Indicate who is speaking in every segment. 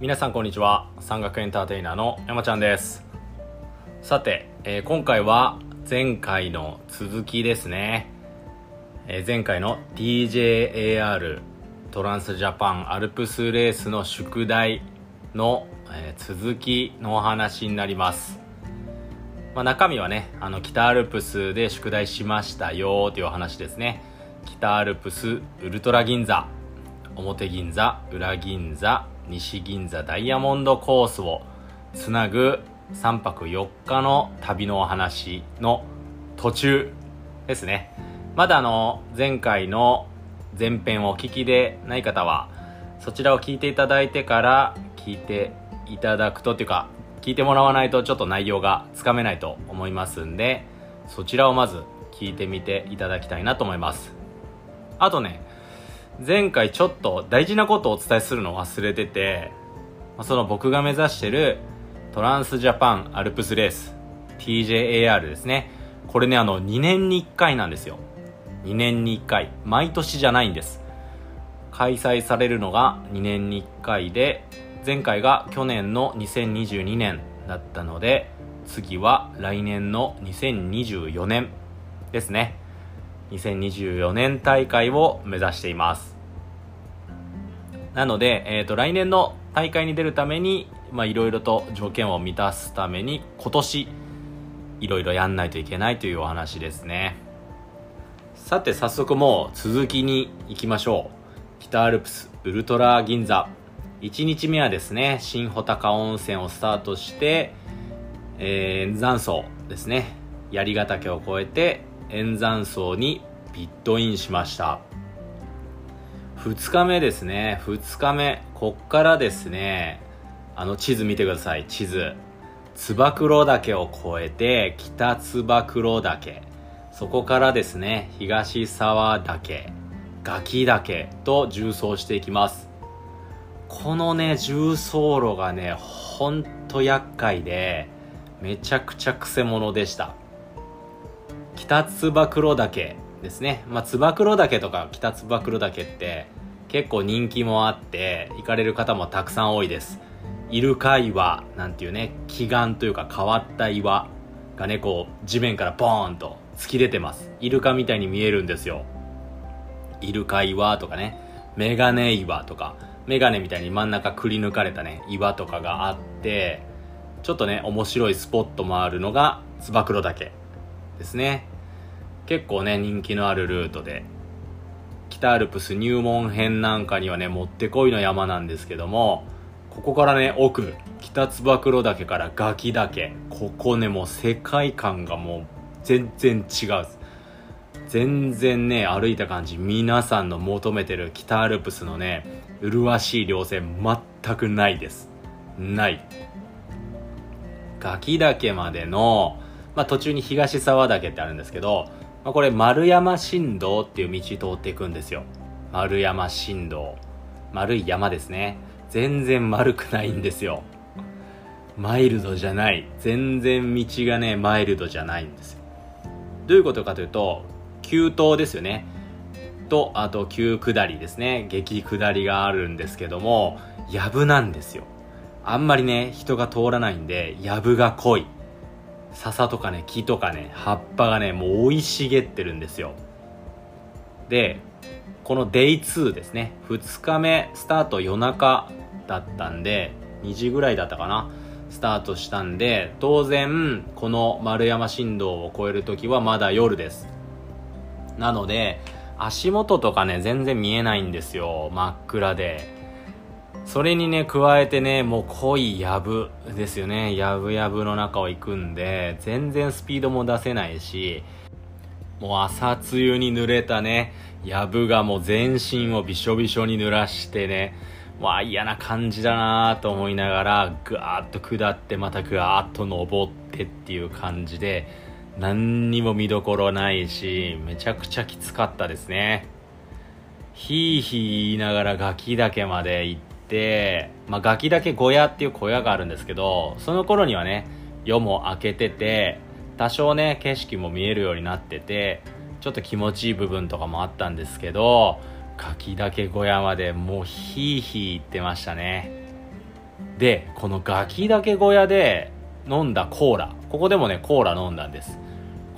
Speaker 1: 皆さんこんにちは。山岳エンターテイナーの山ちゃんです。さて、えー今回は前回の続きですね、えー前回の TJAR トランスジャパンアルプスレースの宿題の、えー続きのお話になります。まあ、中身はねあの北アルプスで宿題しましたよというお話ですね。北アルプスウルトラ銀座表銀座裏銀座西銀座ダイヤモンドコースをつなぐ3泊4日の旅のお話の途中ですね。まだあの前回の前編をお聞きでない方はそちらを聞いていただいてから聞いていただくとっていうか聞いてもらわないとちょっと内容がつかめないと思いますんでそちらをまず聞いてみていただきたいなと思います。あとね前回ちょっと大事なことをお伝えするのを忘れててその僕が目指してるトランスジャパンアルプスレース TJAR ですね。これねあの2年に1回なんですよ。2年に1回。毎年じゃないんです。開催されるのが2年に1回で前回が去年の2022年だったので次は来年の2024年ですね。2024年大会を目指しています。なので、えー、と来年の大会に出るためにいろいろと条件を満たすために今年いろいろやんないといけないというお話ですね。さて早速もう続きに行きましょう。北アルプスウルトラ銀座。1日目はですね新穂高温泉をスタートして、えー、円山荘ですね槍ヶ岳を越えて円山荘にピットインしました。2日目ですね。2日目。こっからですね。あの地図見てください。地図。燕岳を越えて北燕岳。そこからですね。東沢岳。崖岳と縦走していきます。このね重走路がねほんと厄介でめちゃくちゃくせ者でした。北燕岳ですね。まあ燕岳とか北燕岳って結構人気もあって行かれる方もたくさん多いです。イルカ岩なんていうね奇岩というか変わった岩がねこう地面からボーンと突き出てます。イルカみたいに見えるんですよ。イルカ岩とかねメガネ岩とかメガネみたいに真ん中くり抜かれたね岩とかがあってちょっとね面白いスポットもあるのが燕岳ですね。結構ね人気のあるルートで。北アルプス入門編なんかにはねもってこいの山なんですけどもここからね奥北燕岳から崖岳ここねもう世界観がもう全然違う。全然ね歩いた感じ皆さんの求めてる北アルプスのね麗しい稜線全くないです。ない。崖岳までの、まあ、途中に東沢岳ってあるんですけど、まあ、これ丸山新道っていう道通っていくんですよ。丸山新道。丸い山ですね。全然丸くないんですよ。マイルドじゃない。全然道がねマイルドじゃないんですよ。どういうことかというと急登ですよね。とあと急下りですね。激下りがあるんですけども藪なんですよ。あんまりね人が通らないんで藪が濃い。笹とかね木とかね葉っぱがねもう生い茂ってるんですよ。でこの Day2 ですね。2日目スタート夜中だったんで2時ぐらいだったかな。スタートしたんで当然この丸山新道を越える時はまだ夜です。なので足元とかね全然見えないんですよ。真っ暗で。それにね加えてねもう濃い藪ですよね。やぶやぶの中を行くんで全然スピードも出せないしもう朝露に濡れたね藪がもう全身をびしょびしょに濡らしてねわあ嫌な感じだなぁと思いながらぐわーっと下ってまたぐわーっと登ってっていう感じで何にも見どころないしめちゃくちゃきつかったですね。ひいひい言いながら崖岳まで行って、まあ、崖岳小屋っていう小屋があるんですけどその頃にはね夜も明けてて多少ね景色も見えるようになっててちょっと気持ちいい部分とかもあったんですけど柿岳小屋までもうひいひい言ってましたね。でこのガキだけ小屋で飲んだコーラ。ここでもねコーラ飲んだんです。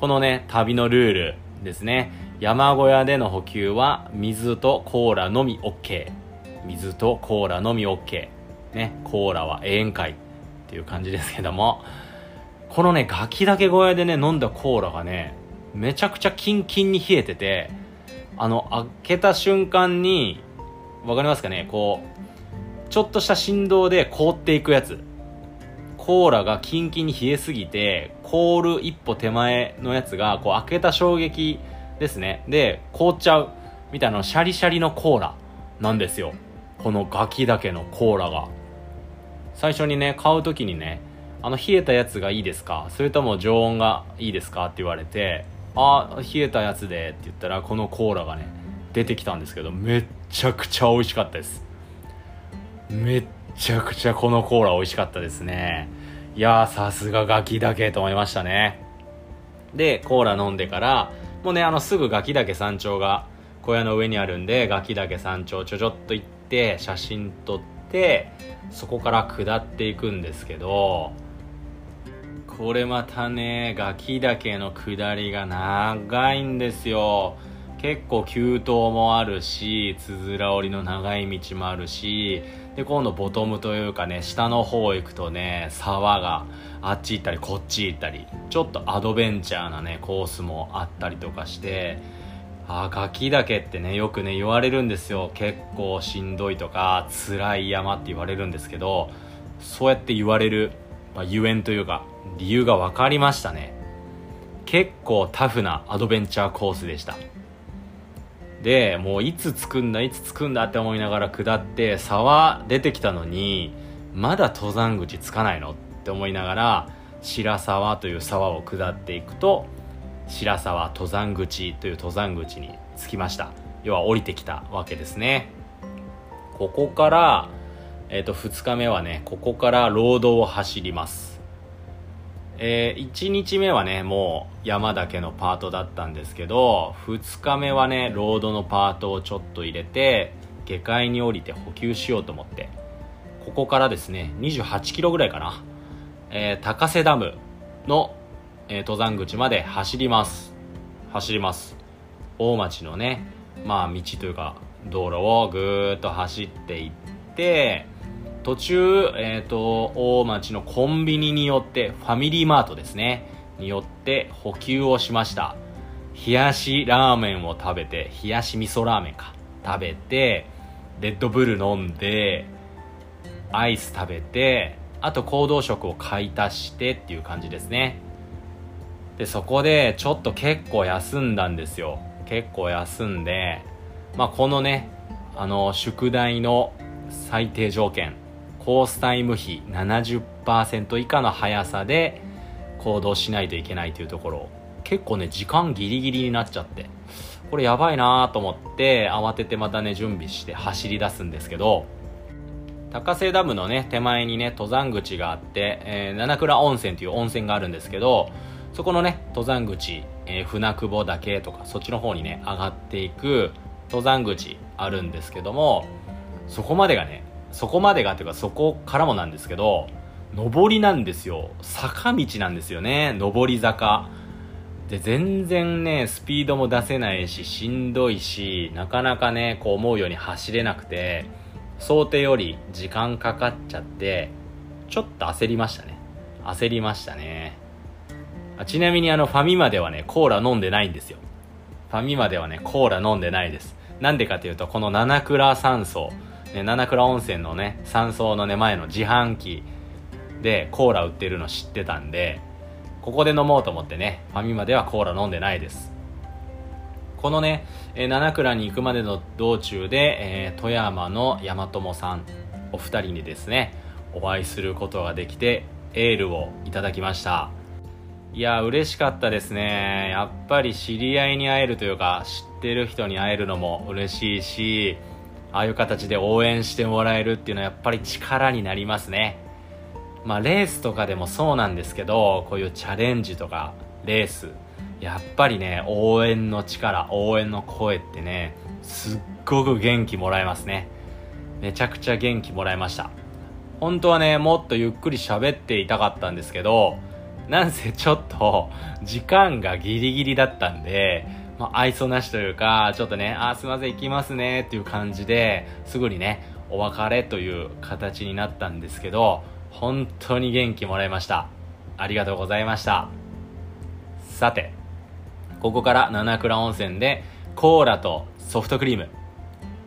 Speaker 1: このね旅のルールですね。山小屋での補給は水とコーラのみ OK 水とコーラのみ OK ねコーラは永遠会っていう感じですけども。このねガキだけ小屋でね飲んだコーラがねめちゃくちゃキンキンに冷えててあの開けた瞬間にわかりますかねこうちょっとした振動で凍っていくやつ。コーラがキンキンに冷えすぎて凍る一歩手前のやつがこう開けた衝撃ですね。で凍っちゃう。みたいなシャリシャリのコーラなんですよ。このガキだけのコーラが。最初にね買う時にねあの冷えたやつがいいですか？それとも常温がいいですかって言われてあ冷えたやつでって言ったらこのコーラがね出てきたんですけどめっちゃくちゃ美味しかったです。めっちゃくちゃこのコーラ美味しかったですね。いやーさすがガキだけと思いましたね。でコーラ飲んでからもうねあのすぐガキ岳山頂が小屋の上にあるんでガキ岳山頂ちょちょっと行って写真撮ってそこから下っていくんですけどこれまたねガキ岳の下りが長いんですよ。結構急登もあるしつづら折りの長い道もあるしで今度ボトムというかね下の方行くとね沢があっち行ったりこっち行ったりちょっとアドベンチャーなねコースもあったりとかしてあガキ岳ってねよくね言われるんですよ。結構しんどいとか辛い山って言われるんですけどそうやって言われる、まあ、ゆえんというか理由が分かりましたね。結構タフなアドベンチャーコースでした。でもういつ着くんだいつ着くんだって思いながら下って沢出てきたのにまだ登山口着かないのって思いながら白沢という沢を下っていくと白沢登山口という登山口に着きました。要は降りてきたわけですね。ここからえ、ー、と2日目はねここからロードを走ります。えー、1日目はねもう山だけのパートだったんですけど2日目はねロードのパートをちょっと入れて下界に降りて補給しようと思って。ここからですね28キロぐらいかな、えー、高瀬ダムの、えー、登山口まで走ります走ります大町のねまあ道というか道路をぐーっと走っていって途中、えっ、ー、と、大町のコンビニによって、ファミリーマートですね、によって補給をしました。冷やしラーメンを食べて、冷やし味噌ラーメンか。食べて、レッドブル飲んで、アイス食べて、あと行動食を買い足してっていう感じですね。で、そこでちょっと結構休んだんですよ。結構休んで、まあこのね、あの、宿題の最低条件、コースタイム比70%以下の速さで行動しないといけないというところ結構ね時間ギリギリになっちゃってこれやばいなと思って慌ててまたね準備して走り出すんですけど高瀬ダムのね手前にね登山口があって、えー、七倉温泉という温泉があるんですけどそこのね登山口、えー、船久保岳とかそっちの方にね上がっていく登山口あるんですけどもそこまでがねそこまでがっていうかそこからもなんですけど上りなんですよ。坂道なんですよね。上り坂。で全然ねスピードも出せないししんどいしなかなかねこう思うように走れなくて想定より時間かかっちゃってちょっと焦りましたね。焦りましたね。ちなみにあのファミマではねコーラ飲んでないんですよ。ファミマではねコーラ飲んでないです。なんでかというとこの七倉山荘ね、七倉温泉のね山荘のね前の自販機でコーラ売ってるの知ってたんでここで飲もうと思ってねファミマではコーラ飲んでないです。このね、えー、七倉に行くまでの道中で、えー、富山の大和さんお二人にですねお会いすることができてエールをいただきましたいや嬉しかったですね。やっぱり知り合いに会えるというか知ってる人に会えるのも嬉しいしああいう形で応援してもらえるっていうのはやっぱり力になりますね。まあレースとかでもそうなんですけどこういうチャレンジとかレースやっぱりね応援の力応援の声ってねすっごく元気もらえますね。めちゃくちゃ元気もらえました。本当はねもっとゆっくり喋っていたかったんですけどなんせちょっと時間がギリギリだったんで、まあ、愛想なしというかちょっとねあすいません行きますねっていう感じですぐにねお別れという形になったんですけど本当に元気もらいました。ありがとうございました。さてここから七倉温泉でコーラとソフトクリーム。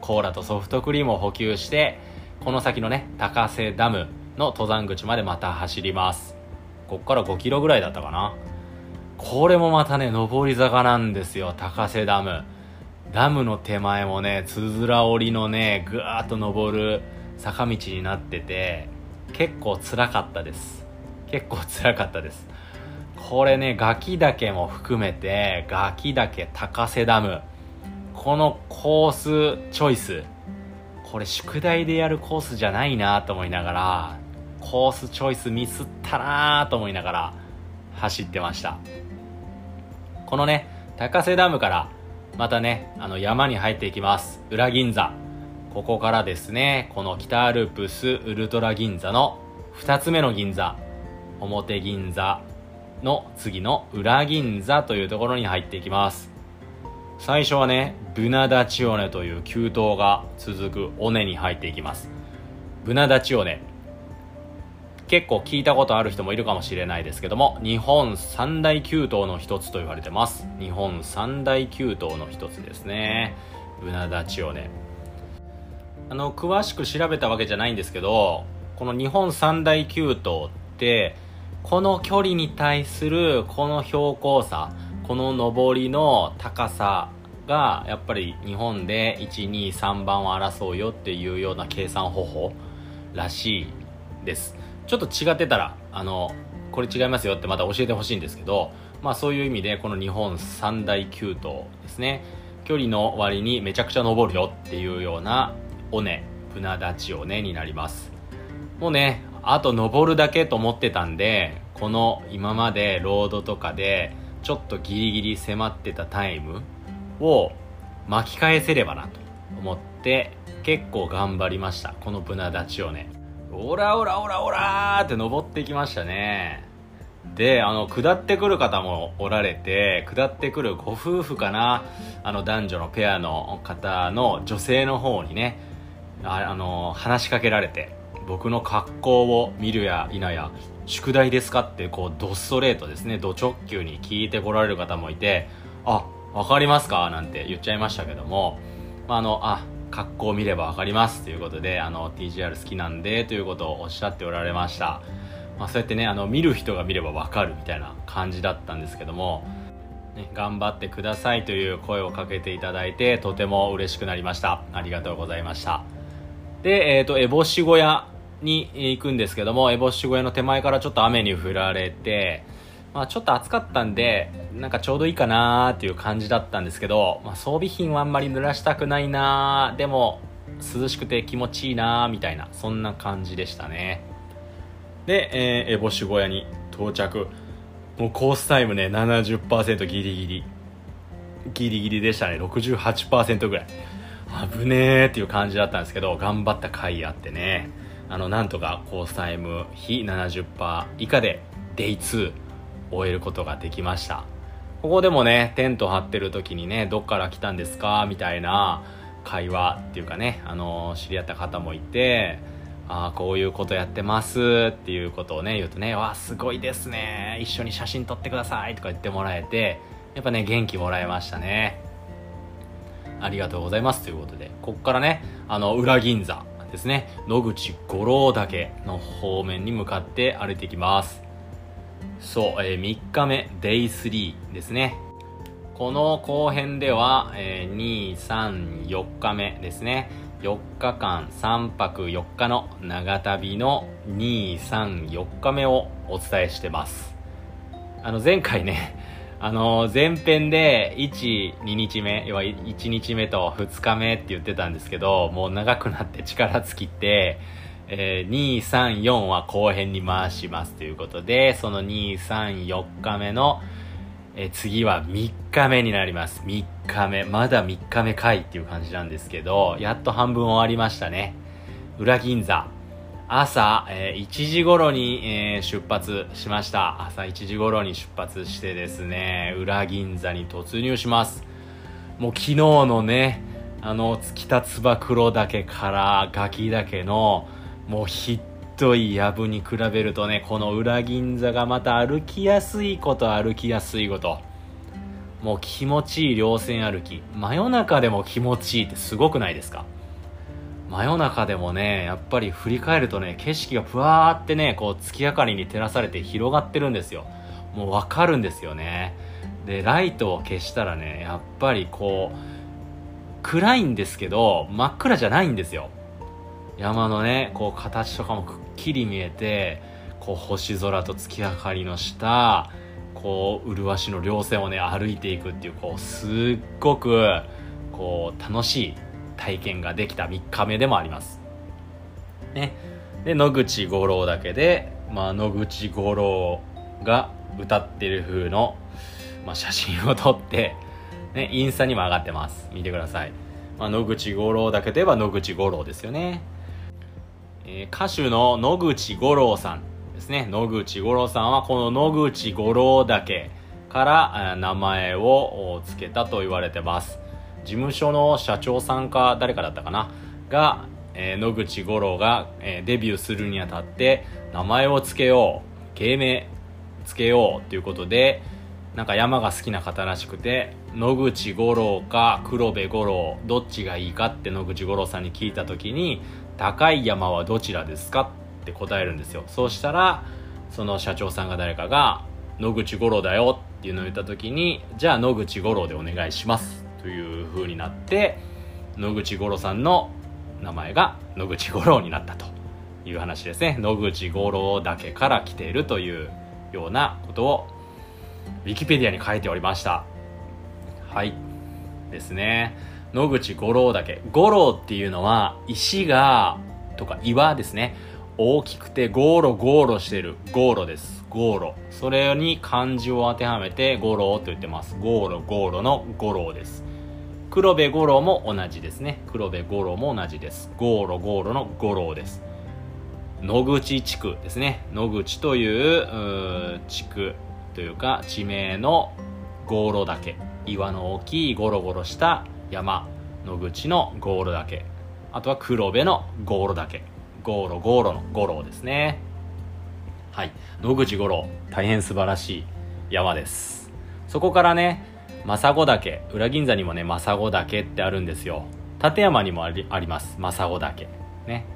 Speaker 1: コーラとソフトクリームを補給してこの先のね高瀬ダムの登山口までまた走ります。こっから5キロぐらいだったかな。これもまたね上り坂なんですよ。高瀬ダム。ダムの手前もねつづら折りのねぐーっと登る坂道になってて結構辛かったです。結構辛かったです。これねガキ岳も含めてガキ岳高瀬ダム。このコースチョイス。これ宿題でやるコースじゃないなと思いながらコースチョイスミスったなと思いながら走ってました。このね高瀬ダムからまたねあの山に入っていきます。裏銀座。ここからですねこの北アルプスウルトラ銀座の2つ目の銀座。表銀座の次の裏銀座というところに入っていきます。最初はねブナダチオネという急登が続く尾根に入っていきます。ブナダチオネ。結構聞いたことある人もいるかもしれないですけども日本三大急登の一つと言われてます。日本三大急登の一つですね。ブナダチオネあの詳しく調べたわけじゃないんですけどこの日本三大急登ってこの距離に対するこの標高差この上りの高さがやっぱり日本で123番を争うよっていうような計算方法らしいです。ちょっと違ってたらあのこれ違いますよってまた教えてほしいんですけどまあそういう意味でこの日本三大急登ですね。距離の割にめちゃくちゃ登るよっていうような尾根船立ち尾根になります。もうねあと登るだけと思ってたんでこの今までロードとかでちょっとギリギリ迫ってたタイムを巻き返せればなと思って結構頑張りました。このブナ立ちをねオラオラオラオラーって登ってきましたね。であの下ってくる方もおられて下ってくるご夫婦かなあの男女のペアの方の女性の方にねああの話しかけられて僕の格好を見るや否や宿題ですかってこうドストレートですねド直球に聞いてこられる方もいてあ分かりますか？なんて言っちゃいましたけども、まあ、あのあ格好を見れば分かりますということであの TGR 好きなんでということをおっしゃっておられました、まあ、そうやってねあの見る人が見れば分かるみたいな感じだったんですけども、ね、頑張ってくださいという声をかけていただいてとても嬉しくなりました。ありがとうございました。で、えっ、ー、と、烏帽子小屋に行くんですけども、烏帽子小屋の手前からちょっと雨に降られて、まあ、ちょっと暑かったんで、なんかちょうどいいかなーっていう感じだったんですけど、まあ、装備品はあんまり濡らしたくないなーでも、涼しくて気持ちいいなーみたいな、そんな感じでしたね。で、えー、烏帽子小屋に到着。もうコースタイムね、70%ギリギリ。ギリギリでしたね。68%ぐらい。危ねーっていう感じだったんですけど、頑張った甲斐あってね。あの、なんとかコースタイム非70%以下で、デイ2終えることができました。ここでもね、テント張ってる時にね、どっから来たんですか？みたいな会話っていうかね、あの、知り合った方もいて、ああ、こういうことやってますっていうことをね、言うとね、わあ、すごいですね。一緒に写真撮ってくださいとか言ってもらえて、やっぱね、元気もらえましたね。ありがとうございますということで、ここからね、あの、裏銀座ですね、野口五郎岳の方面に向かって歩いていきます。そう、えー、3日目、デイ3ですね。この後編では、えー、2、3、4日目ですね。4日間3泊4日の長旅の2、3、4日目をお伝えしてます。あの前回ね、あの前編で1、2日目、要は1日目と2日目って言ってたんですけど、もう長くなって力尽きて、えー、2、3、4は後編に回しますということで、その2、3、4日目の、えー、次は3日目になります。3日目。まだ3日目かいっていう感じなんですけど、やっと半分終わりましたね。裏銀座。朝、えー、1時頃に、えー、出発しました朝1時頃に出発してですね裏銀座に突入しますもう昨日のねあの北燕黒岳からガキ岳のもうひっどい藪に比べるとねこの裏銀座がまた歩きやすいこと歩きやすいこと。もう気持ちいい稜線歩き。真夜中でも気持ちいいってすごくないですか？真夜中でもねやっぱり振り返るとね景色がふわーってねこう月明かりに照らされて広がってるんですよ。もうわかるんですよね。でライトを消したらねやっぱりこう暗いんですけど真っ暗じゃないんですよ。山のねこう形とかもくっきり見えてこう星空と月明かりの下こう麗しの稜線をね歩いていくっていうこうすっごくこう楽しい体験ができた3日目でもあります。ね。で野口五郎だけで、まあ、野口五郎が歌ってる風の、まあ、写真を撮ってね、インスタにも上がってます。見てください、まあ、野口五郎だけといえば野口五郎ですよね。えー、歌手の野口五郎さんですね。野口五郎さんはこの野口五郎岳から名前を付けたと言われてます。事務所の社長さんか誰かだったかな？が、えー、野口五郎が、えー、デビューするにあたって名前を付けよう芸名付けようということでなんか山が好きな方らしくて野口五郎か黒部五郎どっちがいいかって野口五郎さんに聞いた時に高い山はどちらですか？って答えるんですよ。そうしたらその社長さんが誰かが野口五郎だよっていうのを言った時にじゃあ野口五郎でお願いしますという風になって野口五郎さんの名前が野口五郎になったと。いう話ですね。野口五郎だけから来ているというようなことをウィキペディアに書いておりました。はい。ですね。野口五郎岳。五郎っていうのは石がとか岩ですね。大きくてゴロゴロしてる。ゴーロです。ゴーロ。それに漢字を当てはめてゴロと言ってます。ゴーロゴロのゴロです。黒部五郎も同じですね。黒部五郎も同じです。ゴーロゴロの五郎です。野口地区ですね。野口という地区というか地名のゴーロ岳。岩の大きいゴロゴロした山野口のゴール岳あとは黒部のゴール岳ゴーロゴーロのゴロですね。はい。野口五郎。大変素晴らしい山です。そこからね政子岳。裏銀座にもね政子岳ってあるんですよ。立山にもありあります。政子岳。ね。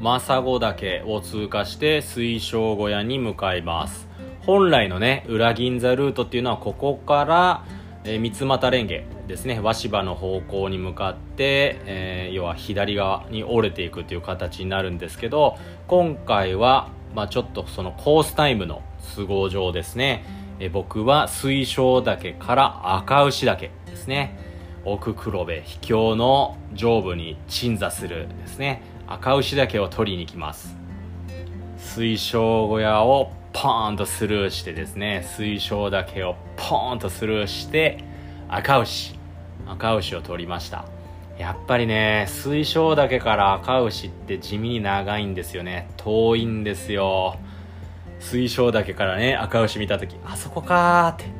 Speaker 1: 政子岳を通過して水晶小屋に向かいます。本来のね裏銀座ルートっていうのはここからえー、三俣レンゲですね。和芝の方向に向かって、えー、要は左側に折れていくという形になるんですけど今回は、まあ、ちょっとそのコースタイムの都合上ですね、えー、僕は水晶岳から赤牛岳ですね。奥黒部秘境の上部に鎮座するですね。赤牛岳を取りに行きます。水晶小屋をポーンとスルーしてですね。水晶岳をポーンとスルーして赤牛。赤牛を取りました。やっぱりね水晶岳から赤牛って地味に長いんですよね。遠いんですよ。水晶岳からね赤牛見た時あそこかーって。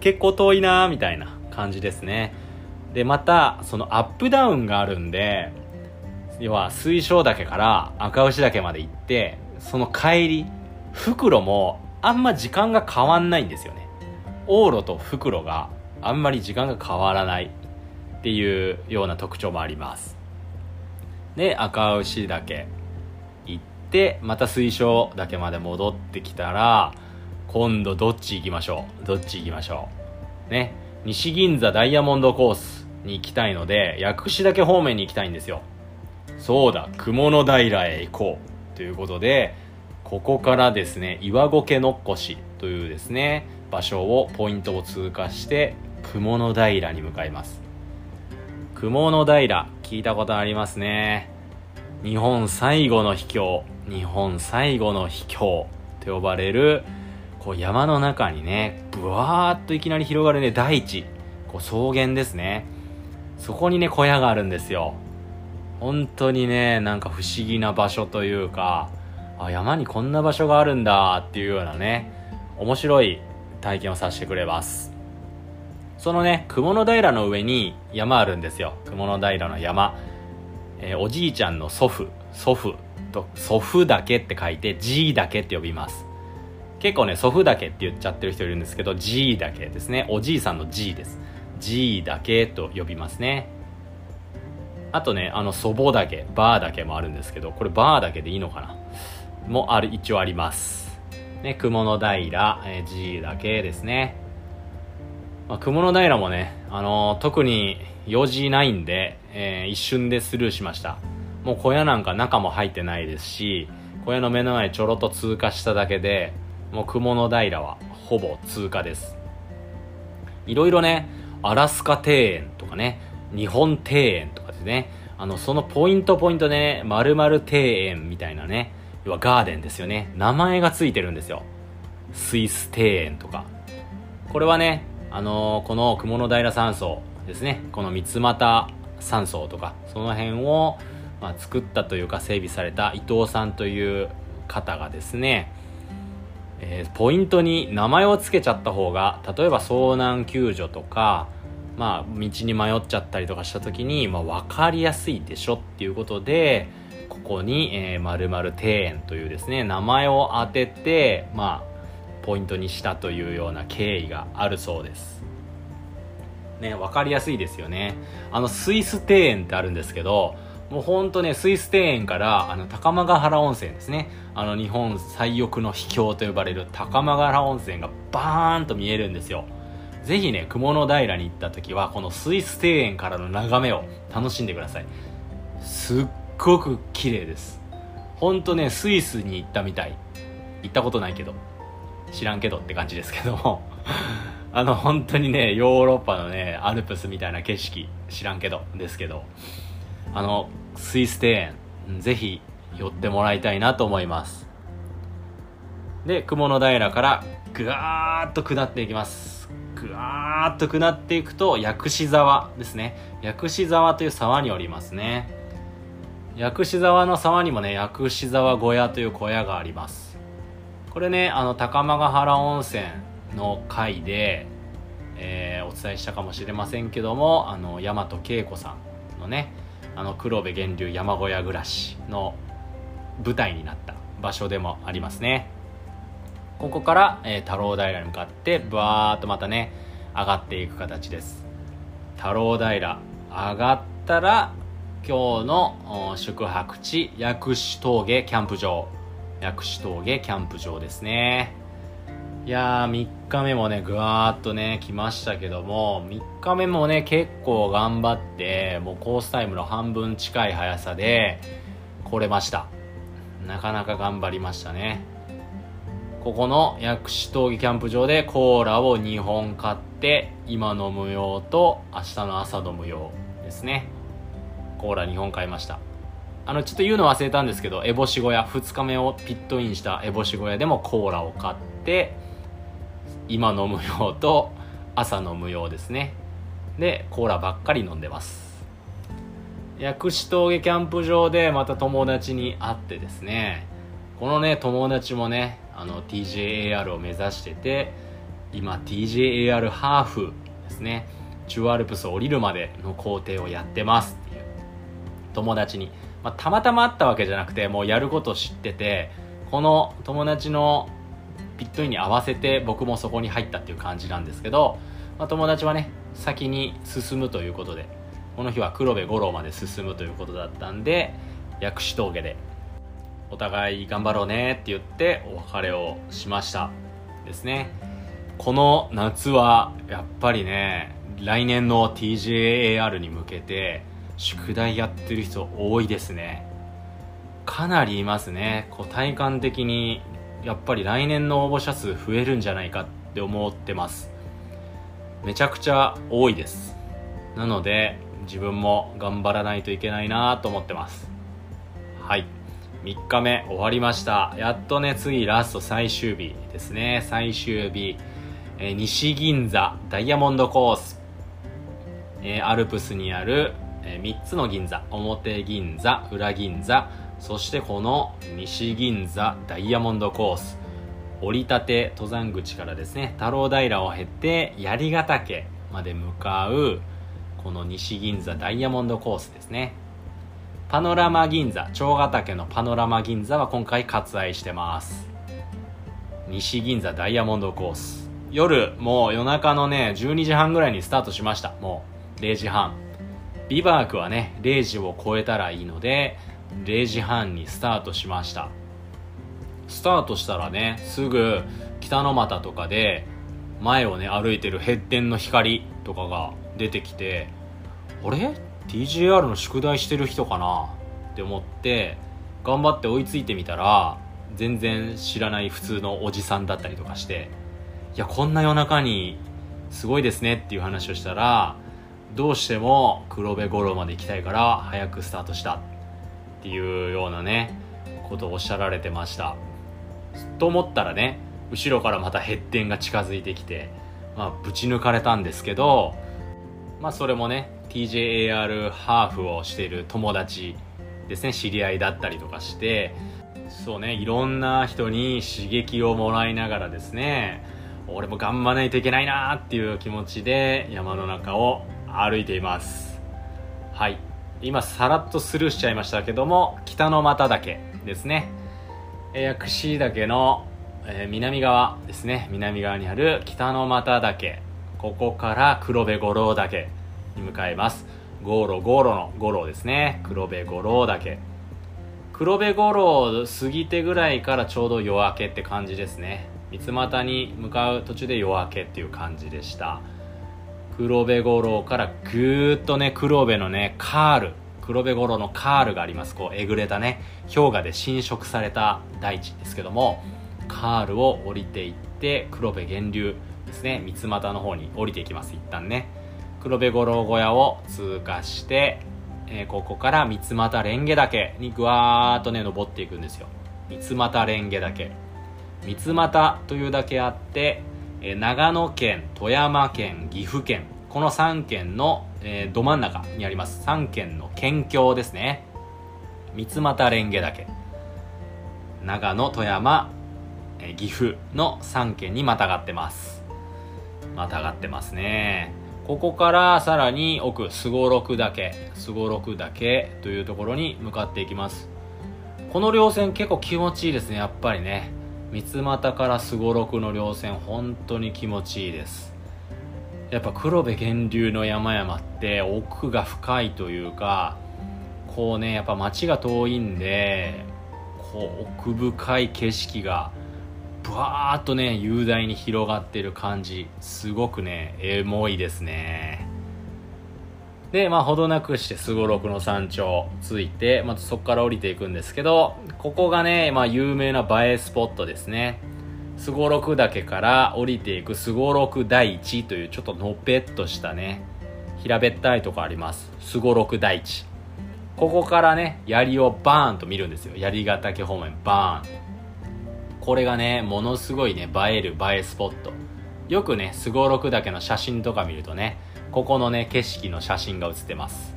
Speaker 1: 結構遠いなーみたいな感じですね。でまたそのアップダウンがあるんで要は水晶岳から赤牛岳まで行ってその帰り袋もあんま時間が変わんないんですよね。往路と袋があんまり時間が変わらないっていうような特徴もあります。で赤牛岳行ってまた水晶岳まで戻ってきたら今度どっち行きましょう？どっち行きましょう？ね。西銀座ダイヤモンドコースに行きたいので薬師岳方面に行きたいんですよ。そうだ雲の平へ行こうということでここからですね岩苔のっこしというですね場所をポイントを通過して雲の平に向かいます。雲の平聞いたことありますね。日本最後の秘境日本最後の秘境と呼ばれるこう山の中にねブワーッといきなり広がるね大地。こう草原ですね。そこにね小屋があるんですよ。本当にねなんか不思議な場所というかあ山にこんな場所があるんだっていうようなね面白い体験をさせてくれます。そのね雲の平の上に山あるんですよ。雲の平の山、えー、おじいちゃんの祖父。祖父。と祖父岳って書いて G 岳って呼びます。結構ね祖父岳って言っちゃってる人いるんですけど G 岳ですね。おじいさんの G です。G 岳と呼びますね。あとねあの祖母岳バー岳もあるんですけどこれバー岳でいいのかな？もある一応あります。ね雲の平、えー、G 岳ですね、まあ、雲の平もね、あのー、特に用事ないんで、えー、一瞬でスルーしました。もう小屋なんか中も入ってないですし小屋の目の前ちょろっと通過しただけでもう雲の平はほぼ通過です。いろいろねアラスカ庭園とかね日本庭園とかですねあのそのポイントポイントでね〇〇庭園みたいなね要はガーデンですよね。名前がついてるんですよ。スイス庭園とか。これはねあのー、この雲の平山荘ですね。この三俣山荘とかその辺を、まあ、作ったというか整備された伊藤さんという方がですねえー、ポイントに名前を付けちゃった方が例えば遭難救助とかまあ道に迷っちゃったりとかした時に、まあ、分かりやすいでしょっていうことでここに、えー、庭園というですね名前を当ててまあポイントにしたというような経緯があるそうですね分かりやすいですよねあのスイス庭園ってあるんですけどもうほんとね、スイス庭園からあの高間ヶ原温泉ですね。あの日本最奥の秘境と呼ばれる高間ヶ原温泉がバーンと見えるんですよ。ぜひね、雲の平に行った時は、このスイス庭園からの眺めを楽しんでください。すっごく綺麗です。ほんとね、スイスに行ったみたい。行ったことないけど。知らんけどって感じですけども。あの、本当にね、ヨーロッパのね、アルプスみたいな景色、知らんけど、ですけど。あのスイス庭園ぜひ寄ってもらいたいなと思います。で雲の平からぐわーっと下っていきます。ぐわーっと下っていくと薬師沢ですね。薬師沢という沢におりますね。薬師沢の沢にもね薬師沢小屋という小屋があります。これねあの高間ヶ原温泉の回で、えー、お伝えしたかもしれませんけどもあの大和恵子さんのねあの黒部源流山小屋暮らしの舞台になった場所でもありますね。ここから、えー、太郎平に向かってバーッとまたね上がっていく形です。太郎平上がったら今日の宿泊地薬師峠キャンプ場。薬師峠キャンプ場ですねいやー、3日目もね、ぐわーっとね、来ましたけども、3日目もね、結構頑張って、もうコースタイムの半分近い速さで来れました。なかなか頑張りましたね。ここの薬師峠キャンプ場でコーラを2本買って、今飲む用と明日の朝飲む用ですね。コーラ2本買いました。あの、ちょっと言うの忘れたんですけど、烏帽子小屋、2日目をピットインした烏帽子小屋でもコーラを買って、今飲む用と朝飲む用ですね。でコーラばっかり飲んでます。薬師峠キャンプ場でまた友達に会ってですね。このね友達もねあの TJAR を目指してて今 TJAR ハーフですね。中アルプス降りるまでの工程をやってますっていう。友達に、まあ、たまたま会ったわけじゃなくてもうやることを知っててこの友達のピットインに合わせて僕もそこに入ったっていう感じなんですけど、まあ、友達はね先に進むということでこの日は黒部五郎まで進むということだったんで薬師峠でお互い頑張ろうねって言ってお別れをしましたですね。この夏はやっぱりね来年の TJAR に向けて宿題やってる人多いですね。かなりいますね。こう体感的にやっぱり来年の応募者数増えるんじゃないかって思ってます。めちゃくちゃ多いです。なので自分も頑張らないといけないなと思ってます。はい。3日目終わりました。やっとね次ラスト最終日ですね。最終日、えー、西銀座ダイヤモンドコース、えー、アルプスにあるえー、3つの銀座表銀座裏銀座そしてこの西銀座ダイヤモンドコース降り立て登山口からですね太郎平を経て槍ヶ岳まで向かうこの西銀座ダイヤモンドコースですね。パノラマ銀座長ヶ岳のパノラマ銀座は今回割愛してます。西銀座ダイヤモンドコース。夜もう夜中のね12時半ぐらいにスタートしました。もう0時半。ビバークはね0時を超えたらいいので0時半にスタートしました。スタートしたらねすぐ北の俣とかで前をね歩いてるヘッデンの光とかが出てきてあれ？TJR の宿題してる人かな？って思って頑張って追いついてみたら全然知らない普通のおじさんだったりとかしていやこんな夜中にすごいですねっていう話をしたらどうしても黒部五郎まで行きたいから早くスタートしたっていうようなねことをおっしゃられてました。と思ったらね後ろからまたヘッデンが近づいてきてまあぶち抜かれたんですけどまあそれもね TJAR ハーフをしている友達ですね知り合いだったりとかしてそうねいろんな人に刺激をもらいながらですね俺も頑張らないといけないなっていう気持ちで山の中を歩いています。はい。今さらっとスルーしちゃいましたけども北の又岳ですね。薬師岳の、えー、南側ですね。南側にある北の又岳。ここから黒部五郎岳に向かいます。五郎五郎の五郎ですね。黒部五郎岳。黒部五郎過ぎてぐらいからちょうど夜明けって感じですね。三股に向かう途中で夜明けっていう感じでした。黒部五郎からぐーっとね黒部のねカール。黒部五郎のカールがあります。こうえぐれたね氷河で侵食された大地ですけどもカールを降りていって黒部源流ですね三股の方に降りていきます。一旦ね。黒部五郎小屋を通過して、えー、ここから三俣蓮華岳にぐわーっとね登っていくんですよ。三俣蓮華岳。三俣というだけあって、え、長野県富山県岐阜県この3県の、えー、ど真ん中にあります。3県の県境ですね。三俣蓮華岳。長野富山、えー、岐阜の3県にまたがってます。またがってますね。ここからさらに奥すごろく岳。すごろく岳というところに向かっていきます。この稜線結構気持ちいいですねやっぱりね。三俣からすごろくの稜線本当に気持ちいいです。やっぱ黒部源流の山々って奥が深いというかこうねやっぱ街が遠いんでこう奥深い景色がぶわーっとね雄大に広がってる感じすごくねエモいですね。でまあ程なくしてすごろくの山頂着いてまたそこから降りていくんですけどここがね、まあ、有名な映えスポットですね。すごろく岳から降りていくすごろく大地というちょっとのぺっとしたね平べったいとこあります。すごろく大地。ここからね槍をバーンと見るんですよ。槍ヶ岳方面バーン。これがねものすごいね映える映えスポット。よくねすごろく岳の写真とか見るとねここのね景色の写真が写ってます。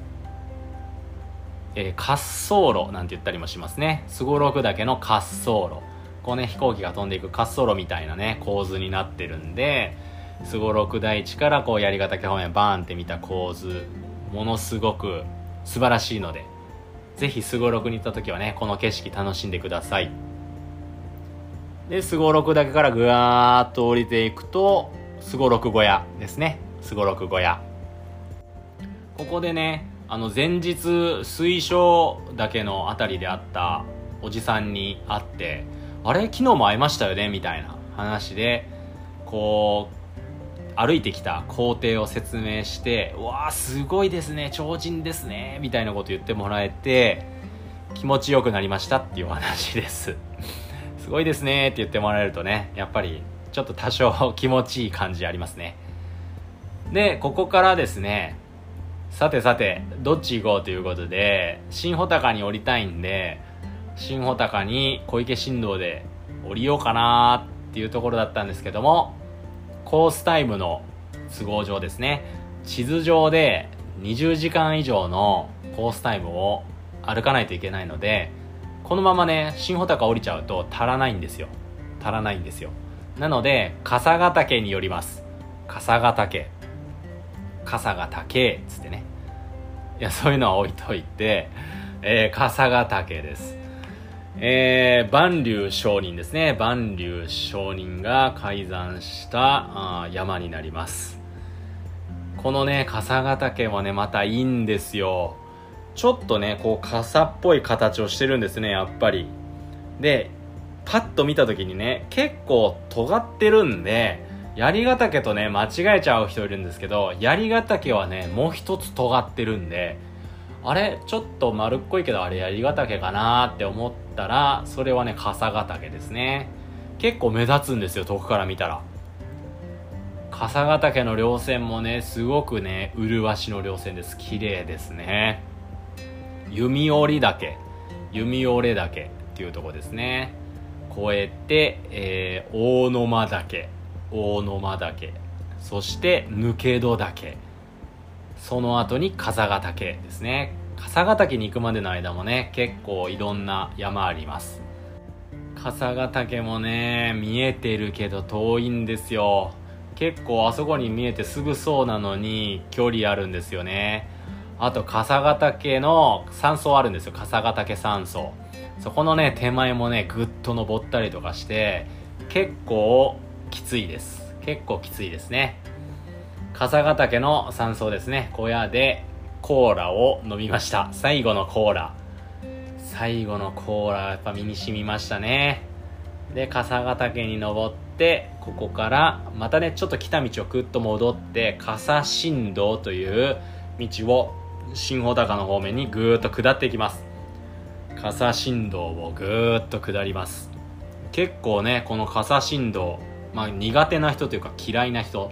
Speaker 1: えー、滑走路なんて言ったりもしますね。すごろく岳の滑走路。こうね飛行機が飛んでいく滑走路みたいなね構図になってるんですごろく大地からこう槍ヶ岳方面バーンって見た構図ものすごく素晴らしいのでぜひすごろくに行った時はねこの景色楽しんでください。ですごろく岳からぐわーっと降りていくとすごろく小屋ですね。すごろく小屋。ここでねあの前日水晶岳の辺りであったおじさんに会ってあれ？昨日も会いましたよね？みたいな話でこう歩いてきた工程を説明してうわーすごいですね超人ですねみたいなこと言ってもらえて気持ちよくなりましたっていう話です。すごいですねって言ってもらえるとねやっぱりちょっと多少気持ちいい感じありますね。でここからですねさてさてどっち行こうということで新穂高に降りたいんで新穂高に小池新道で降りようかなっていうところだったんですけどもコースタイムの都合上ですね地図上で20時間以上のコースタイムを歩かないといけないのでこのままね新穂高降りちゃうと足らないんですよ。足らないんですよ。なので笠ヶ岳によります。笠ヶ岳。笠ヶ岳っつってね。いやそういうのは置いといて、えー、笠ヶ岳です。えー、万竜上人ですね。万竜上人が開山したあ山になります。このね笠ヶ岳もねまたいいんですよ。ちょっとねこう傘っぽい形をしてるんですねやっぱり。でパッと見た時にね結構尖ってるんで槍ヶ岳とね間違えちゃう人いるんですけど槍ヶ岳はねもう一つ尖ってるんであれちょっと丸っこいけどあれ槍ヶ岳かなって思ったらそれはね笠ヶ岳ですね。結構目立つんですよ遠くから見たら。笠ヶ岳の稜線もねすごくね麗しの稜線です。綺麗ですね。弓折岳。弓折岳っていうとこですね。越えて、えー、大沼岳。大沼岳そして抜け戸岳。その後に笠ヶ岳ですね。笠ヶ岳に行くまでの間もね結構いろんな山あります。笠ヶ岳もね見えてるけど遠いんですよ。結構あそこに見えてすぐそうなのに距離あるんですよね。あと笠ヶ岳の山荘あるんですよ。笠ヶ岳山荘。そこのね手前もねぐっと登ったりとかして結構きついです。結構きついですね。笠ヶ岳の山荘ですね。小屋でコーラを飲みました。最後のコーラ。最後のコーラやっぱ身に染みましたね。で笠ヶ岳に登ってここからまたねちょっと来た道をぐっと戻って笠新道という道を新穂高の方面にぐーっと下っていきます。笠新道をぐーっと下ります。結構ねこの笠新道まあ苦手な人というか嫌いな人。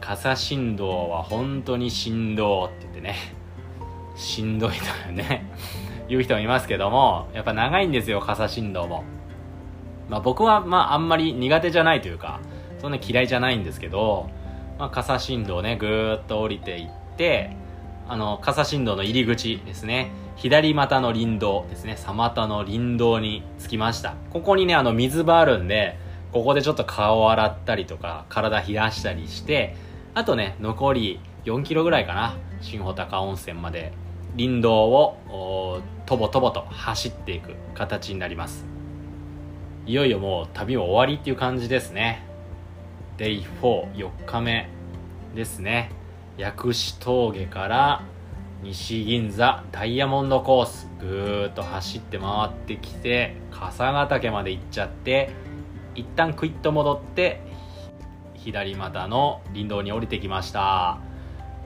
Speaker 1: 笠振動は本当に振動って言ってね。しんどいというね。言う人もいますけどもやっぱ長いんですよ笠振動も。まあ僕はまああんまり苦手じゃないというかそんな嫌いじゃないんですけど、まあ、笠振動ねぐーっと降りていってあの笠振動の入り口ですね。左股の林道ですね。左股の林道に着きました。ここにねあの水場あるんでここでちょっと顔を洗ったりとか体冷やしたりしてあとね残り4キロぐらいかな新穂高温泉まで林道をとぼとぼと走っていく形になります。いよいよもう旅も終わりっていう感じですね。Day44 日目ですね。薬師峠から西銀座ダイヤモンドコースぐーっと走って回ってきて笠ヶ岳まで行っちゃって一旦クイッと戻って左股の林道に降りてきました。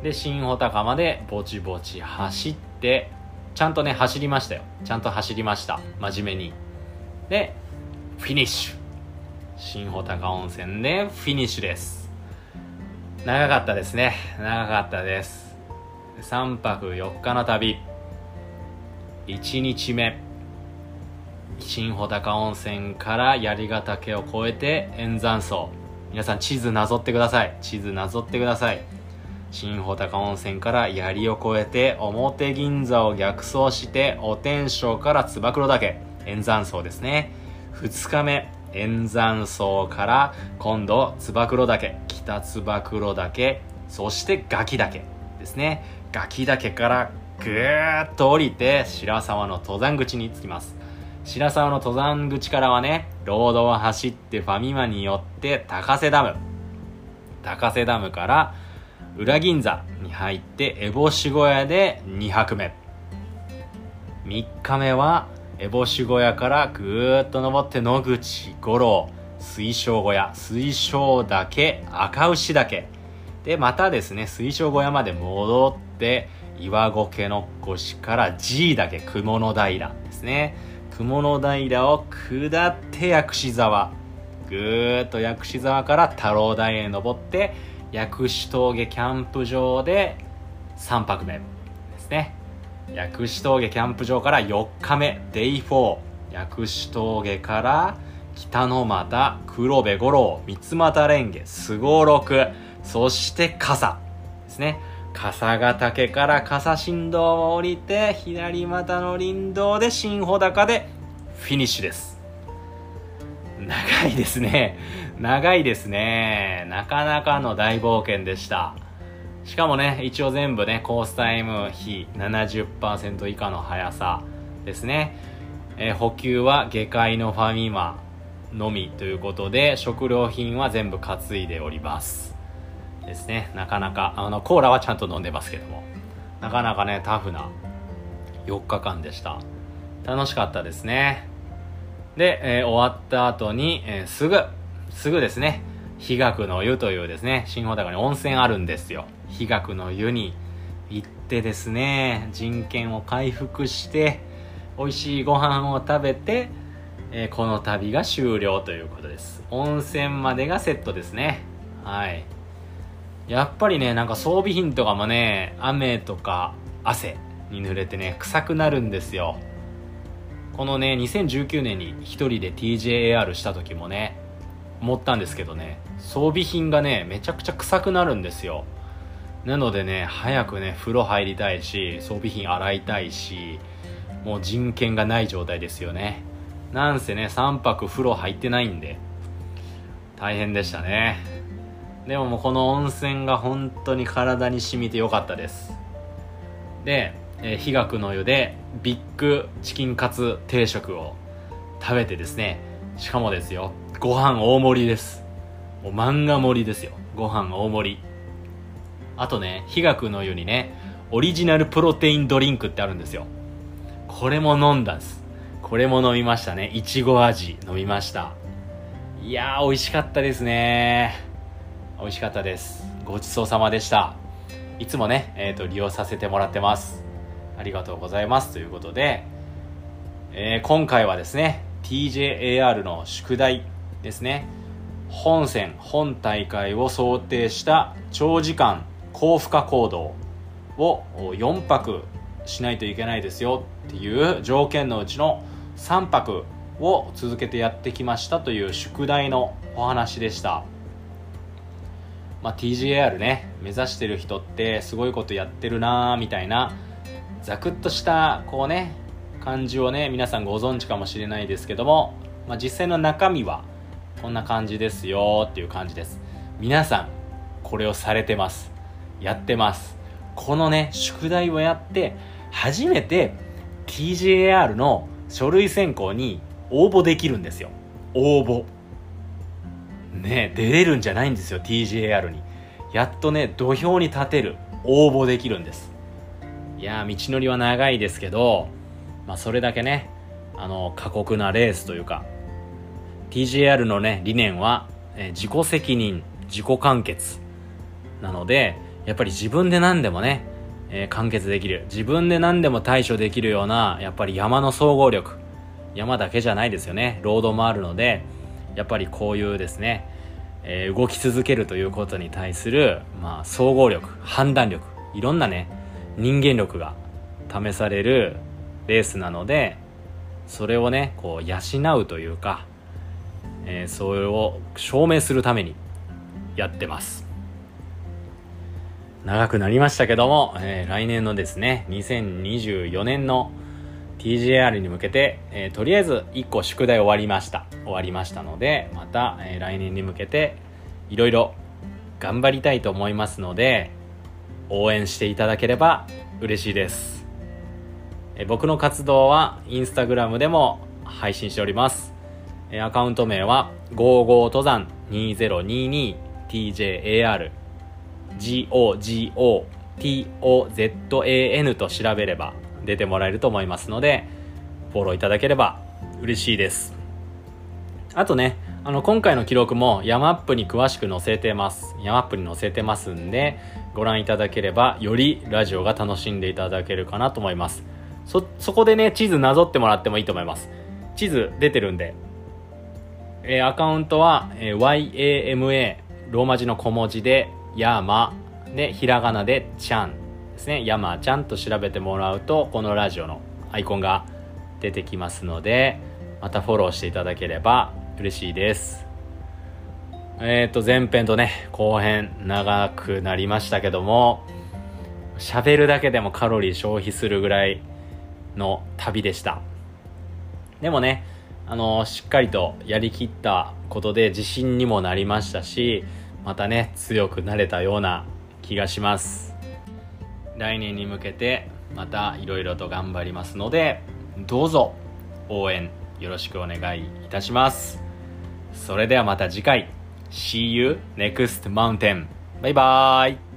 Speaker 1: で新穂高までぼちぼち走ってちゃんとね走りましたよ。ちゃんと走りました。真面目に。でフィニッシュ。新穂高温泉でフィニッシュです。長かったですね。長かったです。3泊4日の旅。1日目。新穂高温泉から槍ヶ岳を越えて円山荘。皆さん地図なぞってください。地図なぞってください。新穂高温泉から槍を越えて表銀座を逆走してお天正から燕岳。円山荘ですね。2日目。円山荘から今度燕岳。北燕岳。そしてガキ岳ですね。ガキ岳からぐーっと降りて白沢の登山口に着きます。白沢の登山口からはね、ロードを走ってファミマに寄って高瀬ダム。高瀬ダムから裏銀座に入って烏帽子小屋で2泊目。3日目は烏帽子小屋からぐーっと登って野口五郎、水晶小屋、水晶岳、赤牛岳。で、またですね、水晶小屋まで戻って、岩苔の越から G 岳、雲の平ですね。雲の平を下って薬師沢。ぐーっと薬師沢から太郎台へ登って薬師峠キャンプ場で3泊目ですね。薬師峠キャンプ場から4日目 Day4 薬師峠から北の俣黒部五郎三俣蓮華すごろくそして傘ですね。笠ヶ岳から笠新道を降りて左股の林道で新穂高でフィニッシュです。長いですね。長いですね。なかなかの大冒険でした。しかもね一応全部ねコースタイム比70%以下の速さですね、え、補給は下界のファミマのみということで食料品は全部担いでおります。ですね。なかなかあのコーラはちゃんと飲んでますけども。なかなかねタフな4日間でした。楽しかったですね。で、えー、終わった後に、えー、すぐすぐですね。日学の湯というですね新穂高に温泉あるんですよ。日学の湯に行ってですね人権を回復して美味しいご飯を食べて、えー、この旅が終了ということです。温泉までがセットですね。はい。やっぱりねなんか装備品とかもね雨とか汗に濡れてね臭くなるんですよ。このね2019年に1人で TJAR した時もね思ったんですけどね装備品がねめちゃくちゃ臭くなるんですよ。なのでね早くね風呂入りたいし装備品洗いたいしもう人権がない状態ですよね。なんせね3泊風呂入ってないんで大変でしたね。でももうこの温泉が本当に体に染みてよかったです。で、えー、の湯でビッグチキンカツ定食を食べてですねしかもですよご飯大盛りです。もう漫画盛りですよ。ご飯大盛り。あとね日学の湯にねオリジナルプロテインドリンクってあるんですよ。これも飲んだんです。これも飲みましたね。いちご味飲みました。いやー美味しかったですね。美味しかったです。ごちそうさまでした。いつもね、えーと、利用させてもらってます。ありがとうございます。ということで、えー、今回はですね TJAR の宿題ですね。本戦本大会を想定した長時間高負荷行動を4泊しないといけないですよ。っていう条件のうちの3泊を続けてやってきましたという宿題のお話でした。まあ、TGAR ね目指してる人ってすごいことやってるなーみたいなザクッとしたこうね感じをね皆さんご存知かもしれないですけども、まあ、実際の中身はこんな感じですよっていう感じです。皆さんこれをされてます。やってます。このね宿題をやって初めて TJR の書類選考に応募できるんですよ。応募。ね出れるんじゃないんですよ TJR に。やっとね土俵に立てる応募できるんです。いや道のりは長いですけど、まあ、それだけねあの過酷なレースというか TJR のね理念は、え自己責任自己完結なのでやっぱり自分で何でもね、えー、完結できる。自分で何でも対処できるようなやっぱり山の総合力。山だけじゃないですよね。ロードもあるのでやっぱりこういうですね、えー、動き続けるということに対する、まあ、総合力判断力いろんなね人間力が試されるレースなのでそれをねこう養うというか、えー、それを証明するためにやってます。長くなりましたけども、えー、来年のですね2024年の TJR に向けて、えー、とりあえず1個宿題終わりました。終わりましたのでまた、えー、来年に向けていろいろ頑張りたいと思いますので応援していただければ嬉しいです、えー、僕の活動はインスタグラムでも配信しております、えー、アカウント名は55登山 2022TJAR GOGOTOZAN と調べれば出てもらえると思いますので、フォローいただければ嬉しいです。あとね、あの、今回の記録もヤマップに詳しく載せてます。ヤマップに載せてますんで、ご覧いただければ、よりラジオが楽しんでいただけるかなと思います。そ、そこでね、地図なぞってもらってもいいと思います。地図出てるんで、えー、アカウントは、えー、YAMA、ローマ字の小文字で、ヤマ、で、ひらがなで、ちゃんですね、山ちゃんと調べてもらうと、このラジオのアイコンが出てきますので、またフォローしていただければ嬉しいです。えっ、ー、と、前編とね、後編長くなりましたけども、喋るだけでもカロリー消費するぐらいの旅でした。でもねあのしっかりとやりきったことで自信にもなりましたしまたね強くなれたような気がします。来年に向けてまたいろいろと頑張りますのでどうぞ応援よろしくお願いいたします。それではまた次回。See you next mountain バイバーイ。